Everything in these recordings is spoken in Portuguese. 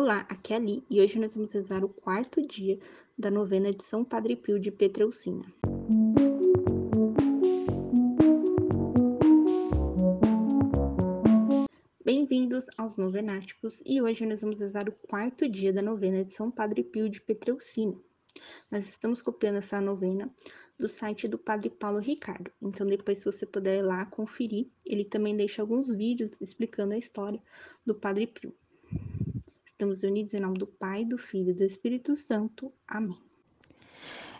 Olá, aqui é Ali e hoje nós vamos rezar o quarto dia da novena de São Padre Pio de Petreucina. Bem-vindos aos Novenáticos e hoje nós vamos rezar o quarto dia da novena de São Padre Pio de Petreucina. Nós estamos copiando essa novena do site do Padre Paulo Ricardo. Então, depois, se você puder ir lá conferir, ele também deixa alguns vídeos explicando a história do Padre Pio. Estamos unidos em nome do Pai, do Filho e do Espírito Santo. Amém.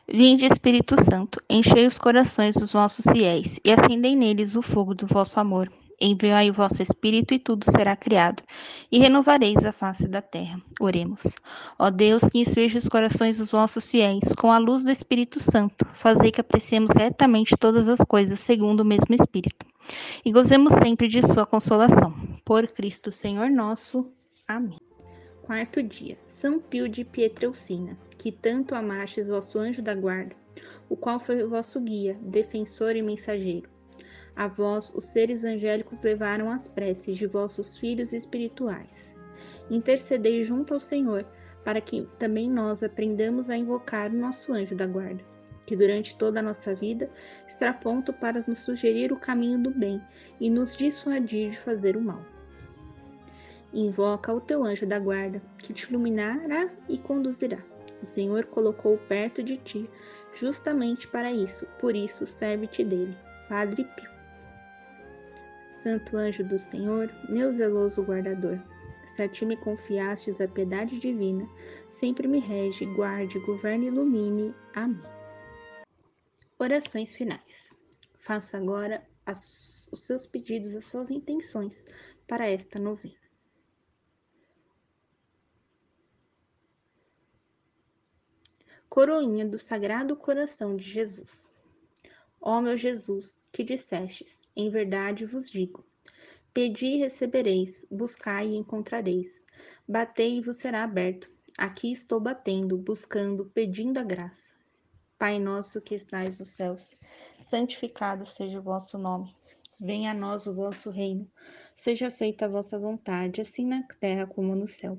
Vinde, Espírito Santo, enchei os corações dos vossos fiéis e acendei neles o fogo do vosso amor. Enviai o vosso Espírito e tudo será criado, e renovareis a face da terra. Oremos. Ó Deus, que instruís os corações dos vossos fiéis com a luz do Espírito Santo, fazei que apreciemos retamente todas as coisas segundo o mesmo Espírito, e gozemos sempre de sua consolação. Por Cristo, Senhor nosso. Amém. Quarto dia. São Pio de Pietreucina, que tanto amastes vosso anjo da guarda, o qual foi vosso guia, defensor e mensageiro. A vós, os seres angélicos levaram as preces de vossos filhos espirituais. Intercedei junto ao Senhor, para que também nós aprendamos a invocar o nosso anjo da guarda, que durante toda a nossa vida está pronto para nos sugerir o caminho do bem e nos dissuadir de fazer o mal. Invoca o teu anjo da guarda, que te iluminará e conduzirá. O Senhor colocou perto de ti, justamente para isso, por isso serve-te dele. Padre Pio. Santo anjo do Senhor, meu zeloso guardador, se a ti me confiastes a piedade divina, sempre me rege, guarde, governe e ilumine. Amém. Orações finais. Faça agora as, os seus pedidos, as suas intenções para esta novena. Coroinha do Sagrado Coração de Jesus. Ó meu Jesus, que dissestes, em verdade vos digo: Pedi e recebereis, buscai e encontrareis, batei e vos será aberto. Aqui estou batendo, buscando, pedindo a graça. Pai nosso que estais nos céus, santificado seja o vosso nome. Venha a nós o vosso reino. Seja feita a vossa vontade, assim na terra como no céu.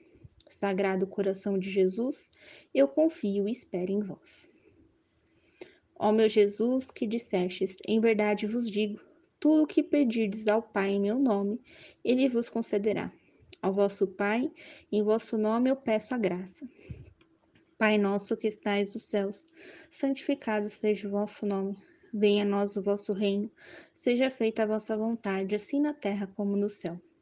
Sagrado coração de Jesus, eu confio e espero em vós. Ó meu Jesus, que dissestes, em verdade vos digo, tudo o que pedirdes ao Pai em meu nome, ele vos concederá. Ao vosso Pai, em vosso nome eu peço a graça. Pai nosso que estais nos céus, santificado seja o vosso nome. Venha a nós o vosso reino, seja feita a vossa vontade, assim na terra como no céu.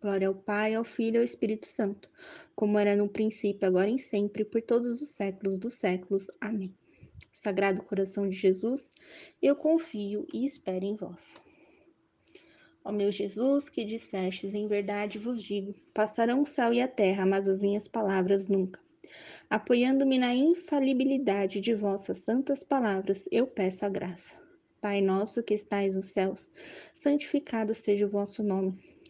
Glória ao Pai, ao Filho e ao Espírito Santo, como era no princípio, agora e sempre, por todos os séculos dos séculos. Amém. Sagrado coração de Jesus, eu confio e espero em vós. Ó meu Jesus, que dissestes, em verdade vos digo: passarão o céu e a terra, mas as minhas palavras nunca. Apoiando-me na infalibilidade de vossas santas palavras, eu peço a graça. Pai nosso que estais nos céus, santificado seja o vosso nome.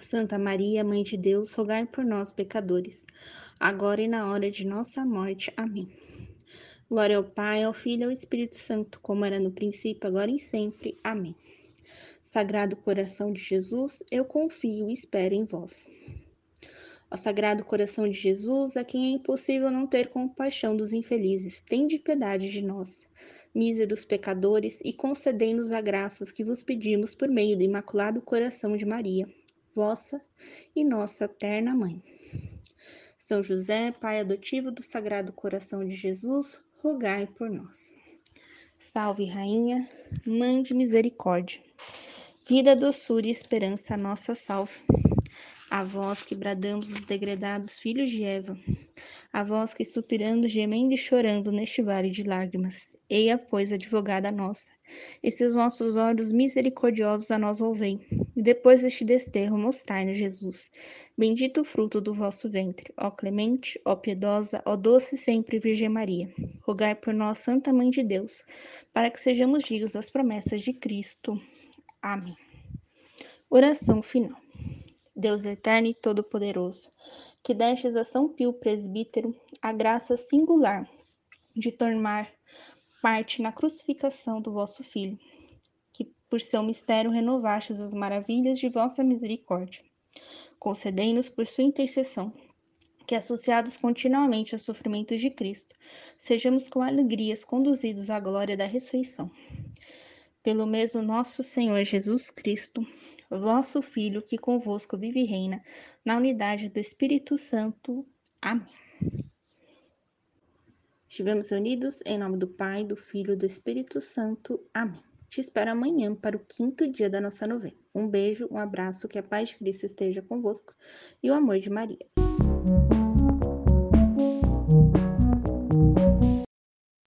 Santa Maria, Mãe de Deus, rogai por nós, pecadores agora e na hora de nossa morte. Amém. Glória ao Pai, ao Filho e ao Espírito Santo, como era no princípio, agora e sempre. Amém. Sagrado coração de Jesus, eu confio e espero em vós. Ó Sagrado coração de Jesus, a quem é impossível não ter compaixão dos infelizes, tende piedade de nós, míseros pecadores, e concedei-nos a graças que vos pedimos por meio do Imaculado Coração de Maria, vossa e nossa eterna Mãe. São José, Pai adotivo do Sagrado Coração de Jesus, rogai por nós. Salve, Rainha, Mãe de Misericórdia, vida, doçura e esperança, nossa salve. A vós que bradamos os degredados filhos de Eva, a vós que suspirando, gemendo e chorando neste vale de lágrimas, eia, pois, advogada nossa, e seus vossos olhos misericordiosos a nós ouvem, e depois deste desterro mostrai-nos Jesus, bendito o fruto do vosso ventre, ó clemente, ó piedosa, ó doce sempre Virgem Maria, rogai por nós, Santa Mãe de Deus, para que sejamos dignos das promessas de Cristo. Amém. Oração final. Deus eterno e todo-poderoso, que destes a São Pio presbítero a graça singular de tomar parte na crucificação do vosso Filho, que por seu mistério renovastes as maravilhas de vossa misericórdia. Concedei-nos por sua intercessão que, associados continuamente aos sofrimentos de Cristo, sejamos com alegrias conduzidos à glória da ressurreição. Pelo mesmo nosso Senhor Jesus Cristo, vosso Filho, que convosco vive e reina, na unidade do Espírito Santo. Amém. Estivemos unidos em nome do Pai, do Filho e do Espírito Santo. Amém. Te espero amanhã para o quinto dia da nossa novena. Um beijo, um abraço, que a paz de Cristo esteja convosco e o amor de Maria.